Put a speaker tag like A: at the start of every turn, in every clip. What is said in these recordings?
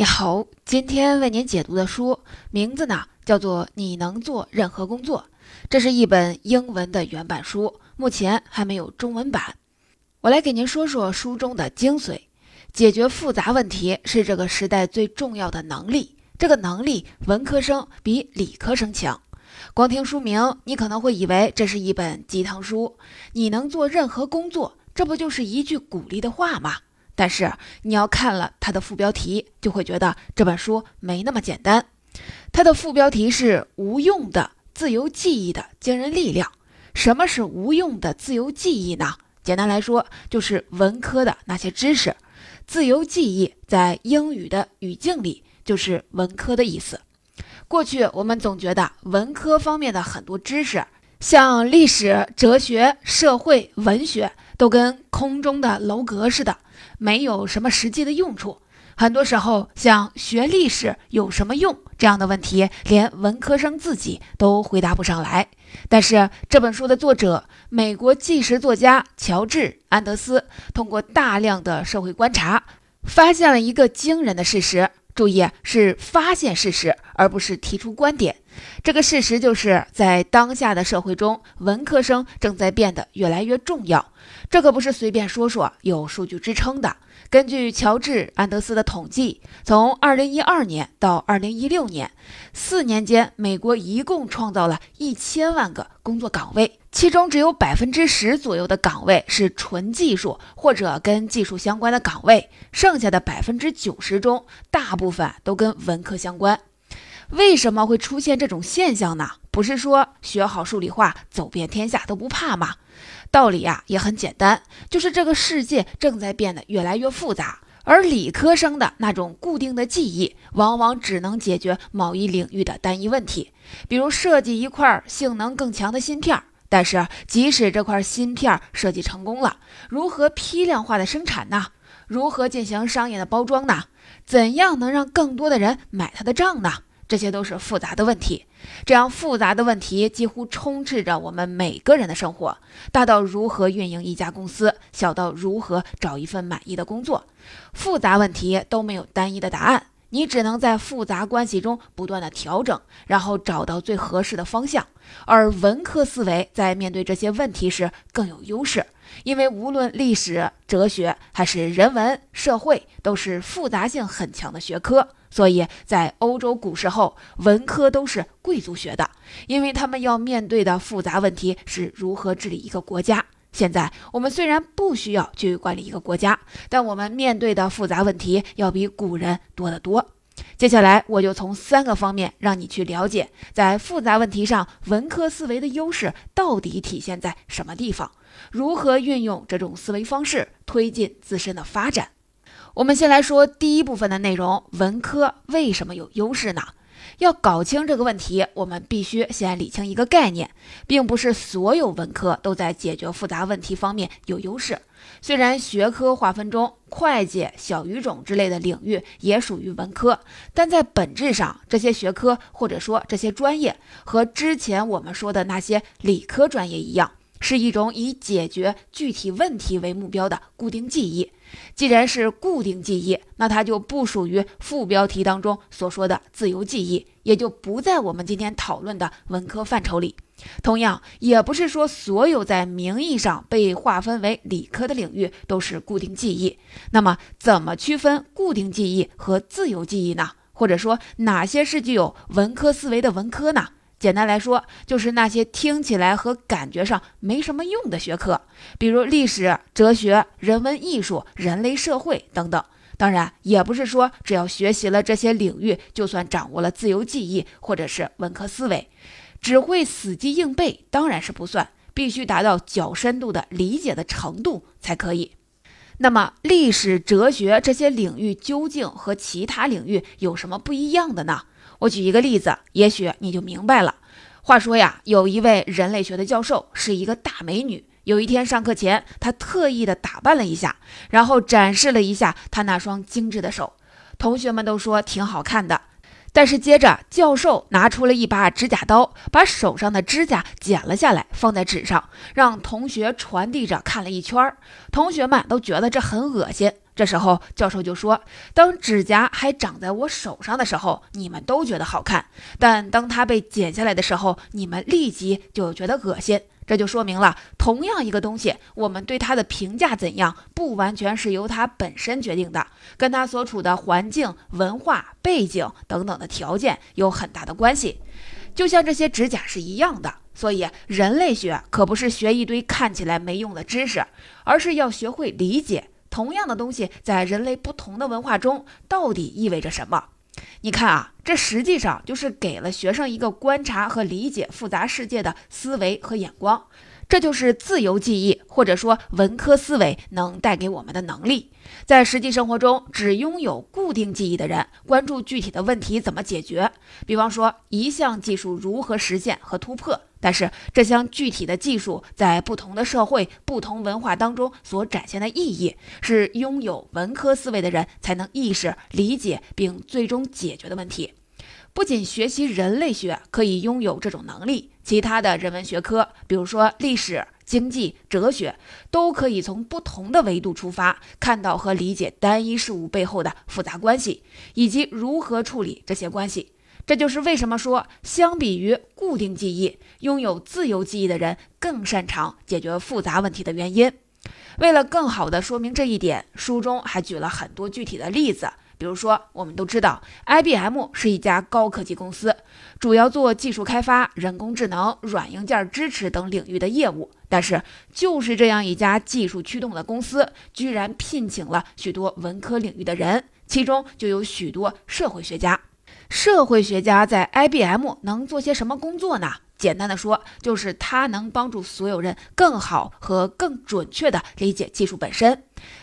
A: 你好，今天为您解读的书名字呢叫做《你能做任何工作》，这是一本英文的原版书，目前还没有中文版。我来给您说说书中的精髓：解决复杂问题是这个时代最重要的能力，这个能力文科生比理科生强。光听书名，你可能会以为这是一本鸡汤书。你能做任何工作，这不就是一句鼓励的话吗？但是你要看了它的副标题，就会觉得这本书没那么简单。它的副标题是“无用的自由记忆的惊人力量”。什么是无用的自由记忆呢？简单来说，就是文科的那些知识。自由记忆在英语的语境里就是文科的意思。过去我们总觉得文科方面的很多知识，像历史、哲学、社会、文学，都跟空中的楼阁似的。没有什么实际的用处。很多时候，像学历史有什么用这样的问题，连文科生自己都回答不上来。但是这本书的作者，美国纪实作家乔治·安德斯，通过大量的社会观察，发现了一个惊人的事实。注意，是发现事实，而不是提出观点。这个事实就是在当下的社会中，文科生正在变得越来越重要。这可不是随便说说，有数据支撑的。根据乔治·安德斯的统计，从2012年到2016年，四年间，美国一共创造了一千万个工作岗位，其中只有百分之十左右的岗位是纯技术或者跟技术相关的岗位，剩下的百分之九十中，大部分都跟文科相关。为什么会出现这种现象呢？不是说学好数理化，走遍天下都不怕吗？道理呀也很简单，就是这个世界正在变得越来越复杂，而理科生的那种固定的记忆，往往只能解决某一领域的单一问题，比如设计一块性能更强的芯片。但是，即使这块芯片设计成功了，如何批量化的生产呢？如何进行商业的包装呢？怎样能让更多的人买他的账呢？这些都是复杂的问题，这样复杂的问题几乎充斥着我们每个人的生活，大到如何运营一家公司，小到如何找一份满意的工作，复杂问题都没有单一的答案，你只能在复杂关系中不断的调整，然后找到最合适的方向。而文科思维在面对这些问题时更有优势，因为无论历史、哲学还是人文社会，都是复杂性很强的学科。所以在欧洲古时候，文科都是贵族学的，因为他们要面对的复杂问题是如何治理一个国家。现在我们虽然不需要去管理一个国家，但我们面对的复杂问题要比古人多得多。接下来我就从三个方面让你去了解，在复杂问题上，文科思维的优势到底体现在什么地方，如何运用这种思维方式推进自身的发展。我们先来说第一部分的内容：文科为什么有优势呢？要搞清这个问题，我们必须先理清一个概念，并不是所有文科都在解决复杂问题方面有优势。虽然学科划分中，会计、小语种之类的领域也属于文科，但在本质上，这些学科或者说这些专业和之前我们说的那些理科专业一样。是一种以解决具体问题为目标的固定记忆。既然是固定记忆，那它就不属于副标题当中所说的自由记忆，也就不在我们今天讨论的文科范畴里。同样，也不是说所有在名义上被划分为理科的领域都是固定记忆。那么，怎么区分固定记忆和自由记忆呢？或者说，哪些是具有文科思维的文科呢？简单来说，就是那些听起来和感觉上没什么用的学科，比如历史、哲学、人文艺术、人类社会等等。当然，也不是说只要学习了这些领域，就算掌握了自由记忆或者是文科思维。只会死记硬背当然是不算，必须达到较深度的理解的程度才可以。那么，历史、哲学这些领域究竟和其他领域有什么不一样的呢？我举一个例子，也许你就明白了。话说呀，有一位人类学的教授是一个大美女。有一天上课前，她特意的打扮了一下，然后展示了一下她那双精致的手。同学们都说挺好看的。但是接着，教授拿出了一把指甲刀，把手上的指甲剪了下来，放在纸上，让同学传递着看了一圈儿。同学们都觉得这很恶心。这时候教授就说：“当指甲还长在我手上的时候，你们都觉得好看；但当它被剪下来的时候，你们立即就觉得恶心。”这就说明了，同样一个东西，我们对它的评价怎样，不完全是由它本身决定的，跟它所处的环境、文化背景等等的条件有很大的关系。就像这些指甲是一样的。所以，人类学可不是学一堆看起来没用的知识，而是要学会理解同样的东西在人类不同的文化中到底意味着什么。你看啊，这实际上就是给了学生一个观察和理解复杂世界的思维和眼光。这就是自由记忆或者说文科思维能带给我们的能力。在实际生活中，只拥有固定记忆的人，关注具体的问题怎么解决，比方说一项技术如何实现和突破。但是这项具体的技术在不同的社会、不同文化当中所展现的意义，是拥有文科思维的人才能意识、理解并最终解决的问题。不仅学习人类学可以拥有这种能力，其他的人文学科，比如说历史、经济、哲学，都可以从不同的维度出发，看到和理解单一事物背后的复杂关系，以及如何处理这些关系。这就是为什么说，相比于固定记忆，拥有自由记忆的人更擅长解决复杂问题的原因。为了更好地说明这一点，书中还举了很多具体的例子。比如说，我们都知道，IBM 是一家高科技公司，主要做技术开发、人工智能、软硬件支持等领域的业务。但是，就是这样一家技术驱动的公司，居然聘请了许多文科领域的人，其中就有许多社会学家。社会学家在 IBM 能做些什么工作呢？简单的说，就是他能帮助所有人更好和更准确地理解技术本身。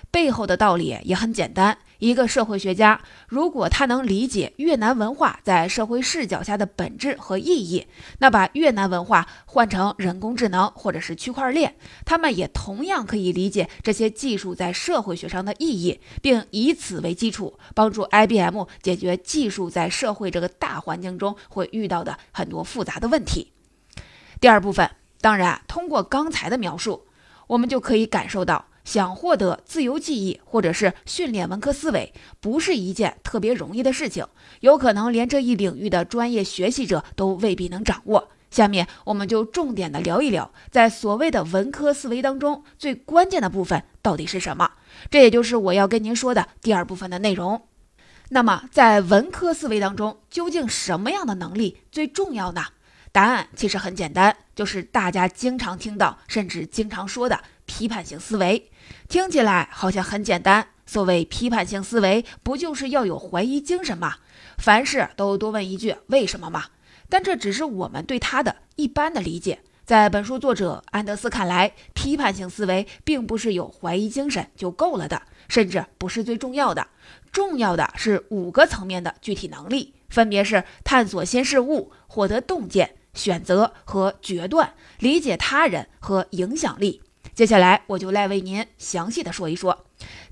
A: 背后的道理也很简单。一个社会学家，如果他能理解越南文化在社会视角下的本质和意义，那把越南文化换成人工智能或者是区块链，他们也同样可以理解这些技术在社会学上的意义，并以此为基础，帮助 IBM 解决技术在社会这个大环境中会遇到的很多复杂的问题。第二部分，当然，通过刚才的描述，我们就可以感受到。想获得自由记忆，或者是训练文科思维，不是一件特别容易的事情，有可能连这一领域的专业学习者都未必能掌握。下面我们就重点的聊一聊，在所谓的文科思维当中，最关键的部分到底是什么？这也就是我要跟您说的第二部分的内容。那么，在文科思维当中，究竟什么样的能力最重要呢？答案其实很简单，就是大家经常听到，甚至经常说的批判性思维。听起来好像很简单。所谓批判性思维，不就是要有怀疑精神吗？凡事都多问一句为什么吗？但这只是我们对它的一般的理解。在本书作者安德斯看来，批判性思维并不是有怀疑精神就够了的，甚至不是最重要的。重要的是五个层面的具体能力，分别是探索新事物、获得洞见、选择和决断、理解他人和影响力。接下来我就来为您详细的说一说，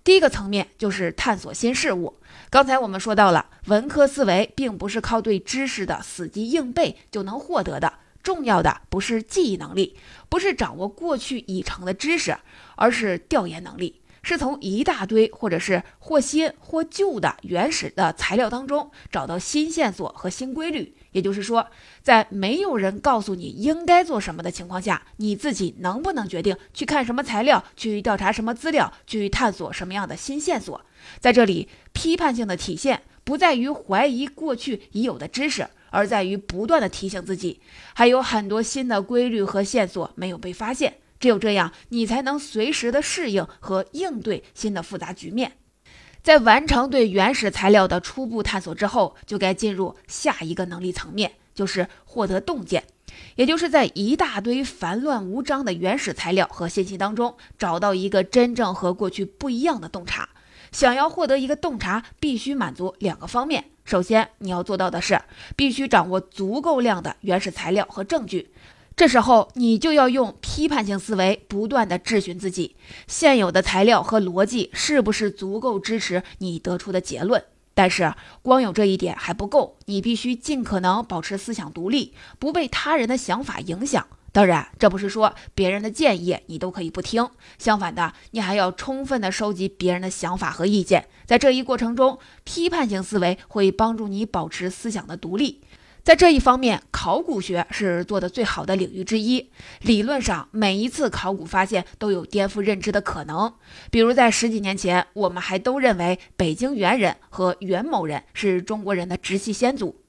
A: 第一个层面就是探索新事物。刚才我们说到了，文科思维并不是靠对知识的死记硬背就能获得的，重要的不是记忆能力，不是掌握过去已成的知识，而是调研能力。是从一大堆或者是或新或旧的原始的材料当中找到新线索和新规律，也就是说，在没有人告诉你应该做什么的情况下，你自己能不能决定去看什么材料，去调查什么资料，去探索什么样的新线索？在这里，批判性的体现不在于怀疑过去已有的知识，而在于不断的提醒自己，还有很多新的规律和线索没有被发现。只有这样，你才能随时的适应和应对新的复杂局面。在完成对原始材料的初步探索之后，就该进入下一个能力层面，就是获得洞见，也就是在一大堆繁乱无章的原始材料和信息当中，找到一个真正和过去不一样的洞察。想要获得一个洞察，必须满足两个方面：首先，你要做到的是，必须掌握足够量的原始材料和证据。这时候，你就要用批判性思维，不断的质询自己，现有的材料和逻辑是不是足够支持你得出的结论。但是，光有这一点还不够，你必须尽可能保持思想独立，不被他人的想法影响。当然，这不是说别人的建议你都可以不听，相反的，你还要充分的收集别人的想法和意见。在这一过程中，批判性思维会帮助你保持思想的独立。在这一方面，考古学是做的最好的领域之一。理论上，每一次考古发现都有颠覆认知的可能。比如，在十几年前，我们还都认为北京猿人和元谋人是中国人的直系先祖。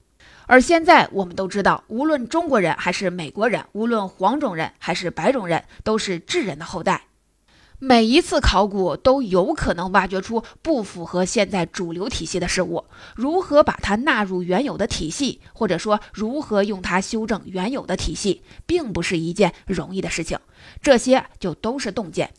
A: 而现在我们都知道，无论中国人还是美国人，无论黄种人还是白种人，都是智人的后代。每一次考古都有可能挖掘出不符合现在主流体系的事物，如何把它纳入原有的体系，或者说如何用它修正原有的体系，并不是一件容易的事情。这些就都是洞见，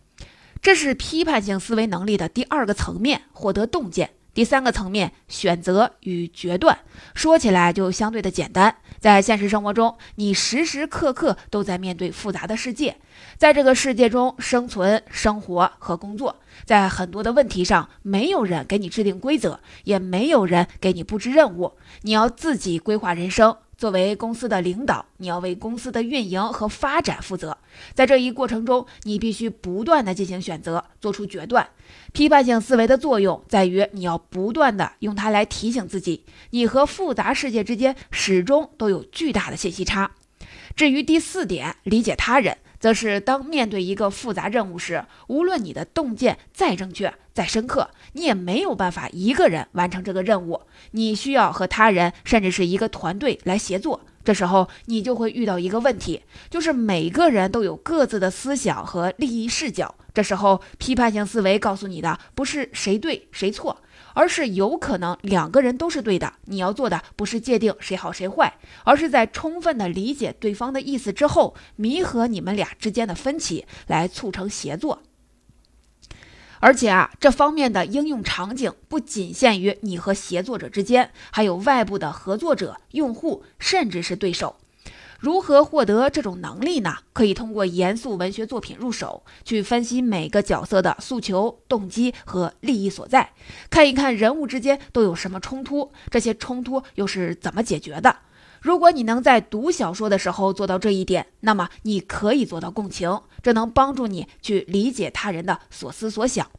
A: 这是批判性思维能力的第二个层面，获得洞见。第三个层面，选择与决断，说起来就相对的简单。在现实生活中，你时时刻刻都在面对复杂的世界，在这个世界中生存、生活和工作，在很多的问题上，没有人给你制定规则，也没有人给你布置任务，你要自己规划人生。作为公司的领导，你要为公司的运营和发展负责。在这一过程中，你必须不断的进行选择，做出决断。批判性思维的作用在于，你要不断的用它来提醒自己，你和复杂世界之间始终都有巨大的信息差。至于第四点，理解他人。则是当面对一个复杂任务时，无论你的洞见再正确、再深刻，你也没有办法一个人完成这个任务。你需要和他人，甚至是一个团队来协作。这时候，你就会遇到一个问题，就是每个人都有各自的思想和利益视角。这时候，批判性思维告诉你的不是谁对谁错。而是有可能两个人都是对的。你要做的不是界定谁好谁坏，而是在充分的理解对方的意思之后，弥合你们俩之间的分歧，来促成协作。而且啊，这方面的应用场景不仅限于你和协作者之间，还有外部的合作者、用户，甚至是对手。如何获得这种能力呢？可以通过严肃文学作品入手，去分析每个角色的诉求、动机和利益所在，看一看人物之间都有什么冲突，这些冲突又是怎么解决的。如果你能在读小说的时候做到这一点，那么你可以做到共情，这能帮助你去理解他人的所思所想。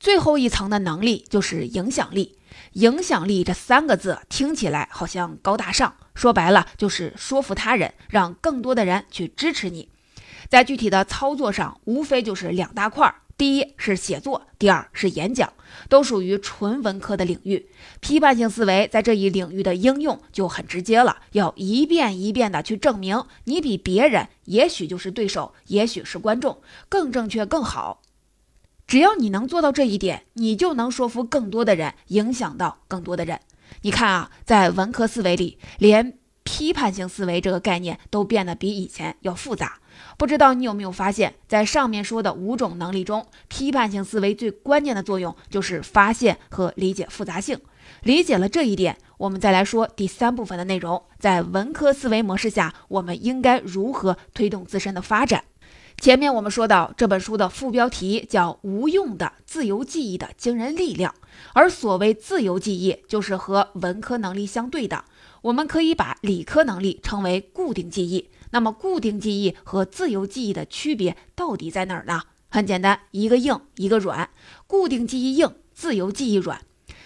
A: 最后一层的能力就是影响力。影响力这三个字听起来好像高大上，说白了就是说服他人，让更多的人去支持你。在具体的操作上，无非就是两大块儿：第一是写作，第二是演讲，都属于纯文科的领域。批判性思维在这一领域的应用就很直接了，要一遍一遍的去证明你比别人，也许就是对手，也许是观众，更正确更好。只要你能做到这一点，你就能说服更多的人，影响到更多的人。你看啊，在文科思维里，连批判性思维这个概念都变得比以前要复杂。不知道你有没有发现，在上面说的五种能力中，批判性思维最关键的作用就是发现和理解复杂性。理解了这一点，我们再来说第三部分的内容。在文科思维模式下，我们应该如何推动自身的发展？前面我们说到，这本书的副标题叫“无用的自由记忆的惊人力量”，而所谓自由记忆，就是和文科能力相对的。我们可以把理科能力称为固定记忆。那么，固定记忆和自由记忆的区别到底在哪儿呢？很简单，一个硬，一个软。固定记忆硬，自由记忆软。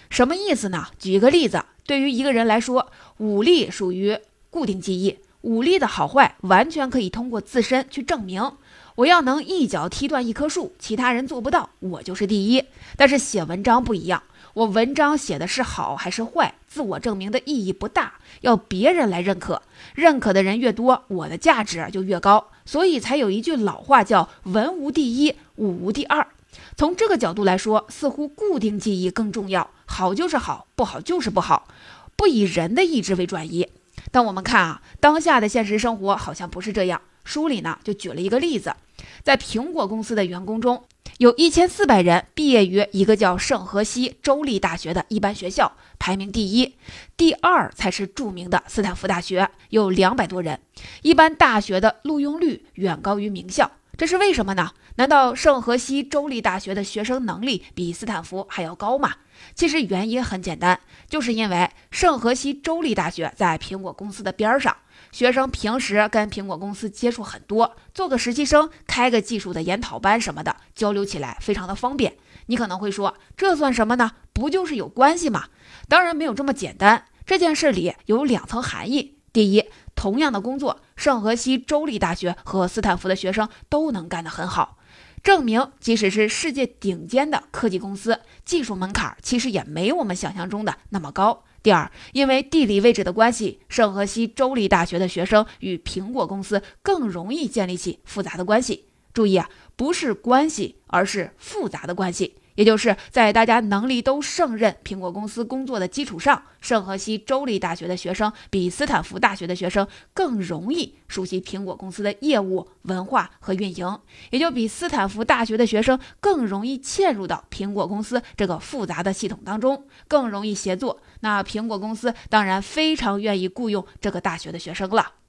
A: 什么意思呢？举一个例子，对于一个人来说，武力属于固定记忆，武力的好坏完全可以通过自身去证明。我要能一脚踢断一棵树，其他人做不到，我就是第一。但是写文章不一样，我文章写的是好还是坏，自我证明的意义不大，要别人来认可，认可的人越多，我的价值就越高。所以才有一句老话叫“文无第一，武无第二”。从这个角度来说，似乎固定记忆更重要，好就是好，不好就是不好，不以人的意志为转移。但我们看啊，当下的现实生活好像不是这样。书里呢就举了一个例子。在苹果公司的员工中，有一千四百人毕业于一个叫圣荷西州立大学的一般学校，排名第一，第二才是著名的斯坦福大学，有两百多人。一般大学的录用率远高于名校。这是为什么呢？难道圣荷西州立大学的学生能力比斯坦福还要高吗？其实原因很简单，就是因为圣荷西州立大学在苹果公司的边上，学生平时跟苹果公司接触很多，做个实习生、开个技术的研讨班什么的，交流起来非常的方便。你可能会说，这算什么呢？不就是有关系吗？当然没有这么简单。这件事里有两层含义：第一，同样的工作，圣荷西州立大学和斯坦福的学生都能干得很好。证明，即使是世界顶尖的科技公司，技术门槛其实也没我们想象中的那么高。第二，因为地理位置的关系，圣荷西州立大学的学生与苹果公司更容易建立起复杂的关系。注意啊，不是关系，而是复杂的关系。也就是在大家能力都胜任苹果公司工作的基础上，圣荷西州立大学的学生比斯坦福大学的学生更容易熟悉苹果公司的业务、文化和运营，也就比斯坦福大学的学生更容易嵌入到苹果公司这个复杂的系统当中，更容易协作。那苹果公司当然非常愿意雇佣这个大学的学生了。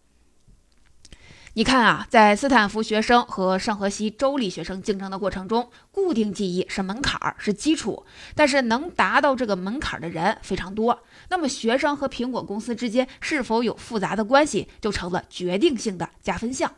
A: 你看啊，在斯坦福学生和圣荷西州立学生竞争的过程中，固定记忆是门槛儿，是基础，但是能达到这个门槛的人非常多。那么，学生和苹果公司之间是否有复杂的关系，就成了决定性的加分项。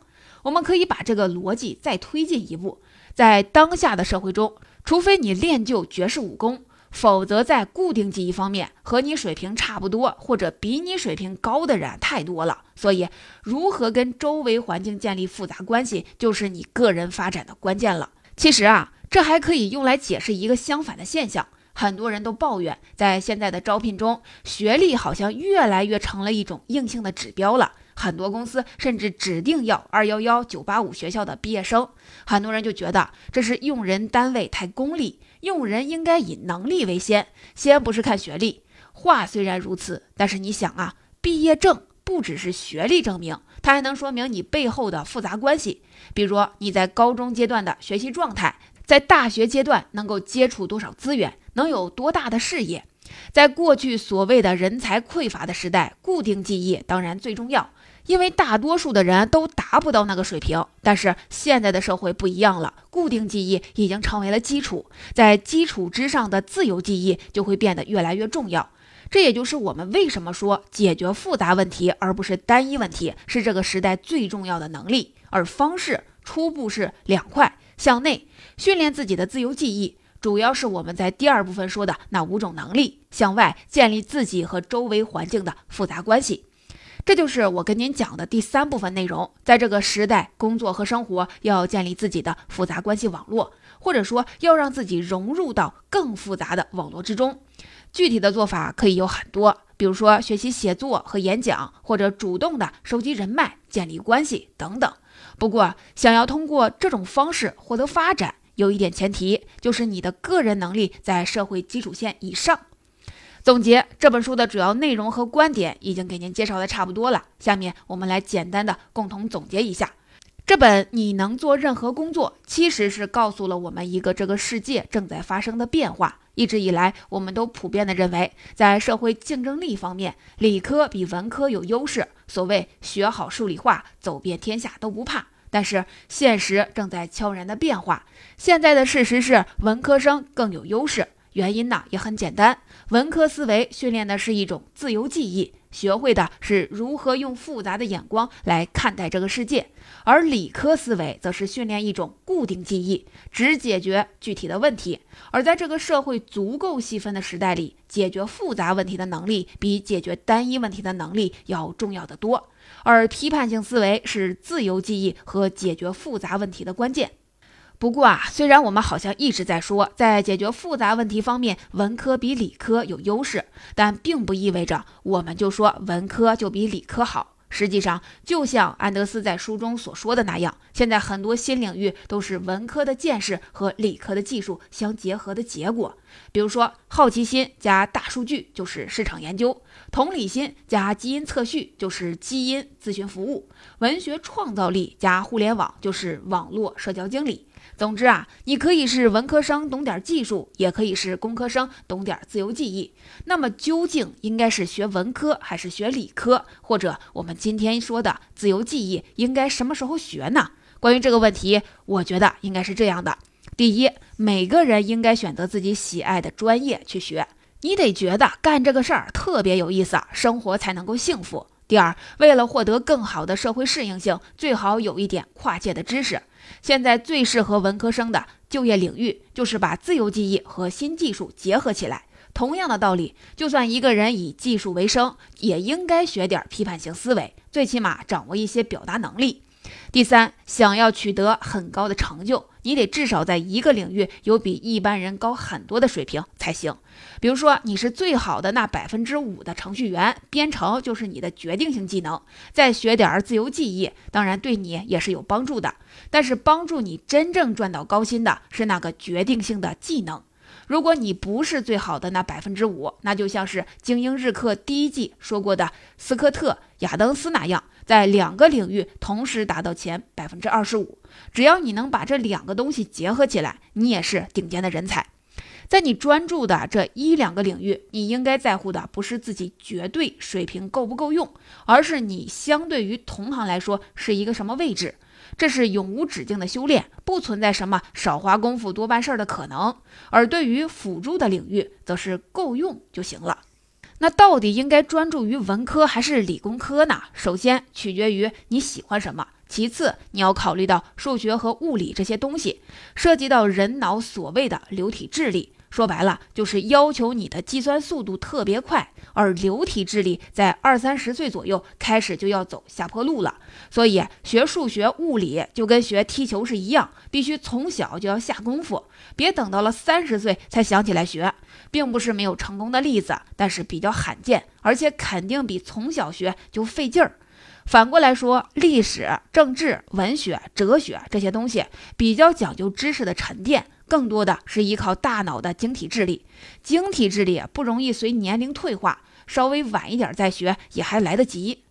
A: 我们可以把这个逻辑再推进一步，在当下的社会中，除非你练就绝世武功。否则，在固定记忆方面，和你水平差不多或者比你水平高的人太多了。所以，如何跟周围环境建立复杂关系，就是你个人发展的关键了。其实啊，这还可以用来解释一个相反的现象：很多人都抱怨，在现在的招聘中，学历好像越来越成了一种硬性的指标了。很多公司甚至指定要“二幺幺”“九八五”学校的毕业生。很多人就觉得这是用人单位太功利。用人应该以能力为先，先不是看学历。话虽然如此，但是你想啊，毕业证不只是学历证明，它还能说明你背后的复杂关系。比如你在高中阶段的学习状态，在大学阶段能够接触多少资源，能有多大的事业。在过去所谓的人才匮乏的时代，固定记忆当然最重要。因为大多数的人都达不到那个水平，但是现在的社会不一样了，固定记忆已经成为了基础，在基础之上的自由记忆就会变得越来越重要。这也就是我们为什么说解决复杂问题而不是单一问题是这个时代最重要的能力，而方式初步是两块：向内训练自己的自由记忆，主要是我们在第二部分说的那五种能力；向外建立自己和周围环境的复杂关系。这就是我跟您讲的第三部分内容。在这个时代，工作和生活要建立自己的复杂关系网络，或者说要让自己融入到更复杂的网络之中。具体的做法可以有很多，比如说学习写作和演讲，或者主动的收集人脉、建立关系等等。不过，想要通过这种方式获得发展，有一点前提，就是你的个人能力在社会基础线以上。总结这本书的主要内容和观点已经给您介绍的差不多了，下面我们来简单的共同总结一下。这本《你能做任何工作》其实是告诉了我们一个这个世界正在发生的变化。一直以来，我们都普遍的认为，在社会竞争力方面，理科比文科有优势。所谓学好数理化，走遍天下都不怕。但是现实正在悄然的变化，现在的事实是文科生更有优势。原因呢也很简单，文科思维训练的是一种自由记忆，学会的是如何用复杂的眼光来看待这个世界；而理科思维则是训练一种固定记忆，只解决具体的问题。而在这个社会足够细分的时代里，解决复杂问题的能力比解决单一问题的能力要重要的多。而批判性思维是自由记忆和解决复杂问题的关键。不过啊，虽然我们好像一直在说，在解决复杂问题方面，文科比理科有优势，但并不意味着我们就说文科就比理科好。实际上，就像安德斯在书中所说的那样，现在很多新领域都是文科的见识和理科的技术相结合的结果。比如说，好奇心加大数据就是市场研究，同理心加基因测序就是基因咨询服务，文学创造力加互联网就是网络社交经理。总之啊，你可以是文科生懂点技术，也可以是工科生懂点自由记忆。那么究竟应该是学文科还是学理科？或者我们今天说的自由记忆应该什么时候学呢？关于这个问题，我觉得应该是这样的：第一，每个人应该选择自己喜爱的专业去学，你得觉得干这个事儿特别有意思，生活才能够幸福。第二，为了获得更好的社会适应性，最好有一点跨界的知识。现在最适合文科生的就业领域，就是把自由记忆和新技术结合起来。同样的道理，就算一个人以技术为生，也应该学点批判性思维，最起码掌握一些表达能力。第三，想要取得很高的成就，你得至少在一个领域有比一般人高很多的水平才行。比如说，你是最好的那百分之五的程序员，编程就是你的决定性技能。再学点自由记忆，当然对你也是有帮助的。但是帮助你真正赚到高薪的是那个决定性的技能。如果你不是最好的那百分之五，那就像是《精英日课》第一季说过的斯科特·亚当斯那样，在两个领域同时达到前百分之二十五。只要你能把这两个东西结合起来，你也是顶尖的人才。在你专注的这一两个领域，你应该在乎的不是自己绝对水平够不够用，而是你相对于同行来说是一个什么位置。这是永无止境的修炼，不存在什么少花功夫多办事儿的可能。而对于辅助的领域，则是够用就行了。那到底应该专注于文科还是理工科呢？首先取决于你喜欢什么。其次，你要考虑到数学和物理这些东西涉及到人脑所谓的流体智力，说白了就是要求你的计算速度特别快。而流体智力在二三十岁左右开始就要走下坡路了，所以学数学、物理就跟学踢球是一样，必须从小就要下功夫，别等到了三十岁才想起来学。并不是没有成功的例子，但是比较罕见，而且肯定比从小学就费劲儿。反过来说，历史、政治、文学、哲学这些东西比较讲究知识的沉淀，更多的是依靠大脑的晶体智力。晶体智力不容易随年龄退化，稍微晚一点再学也还来得及。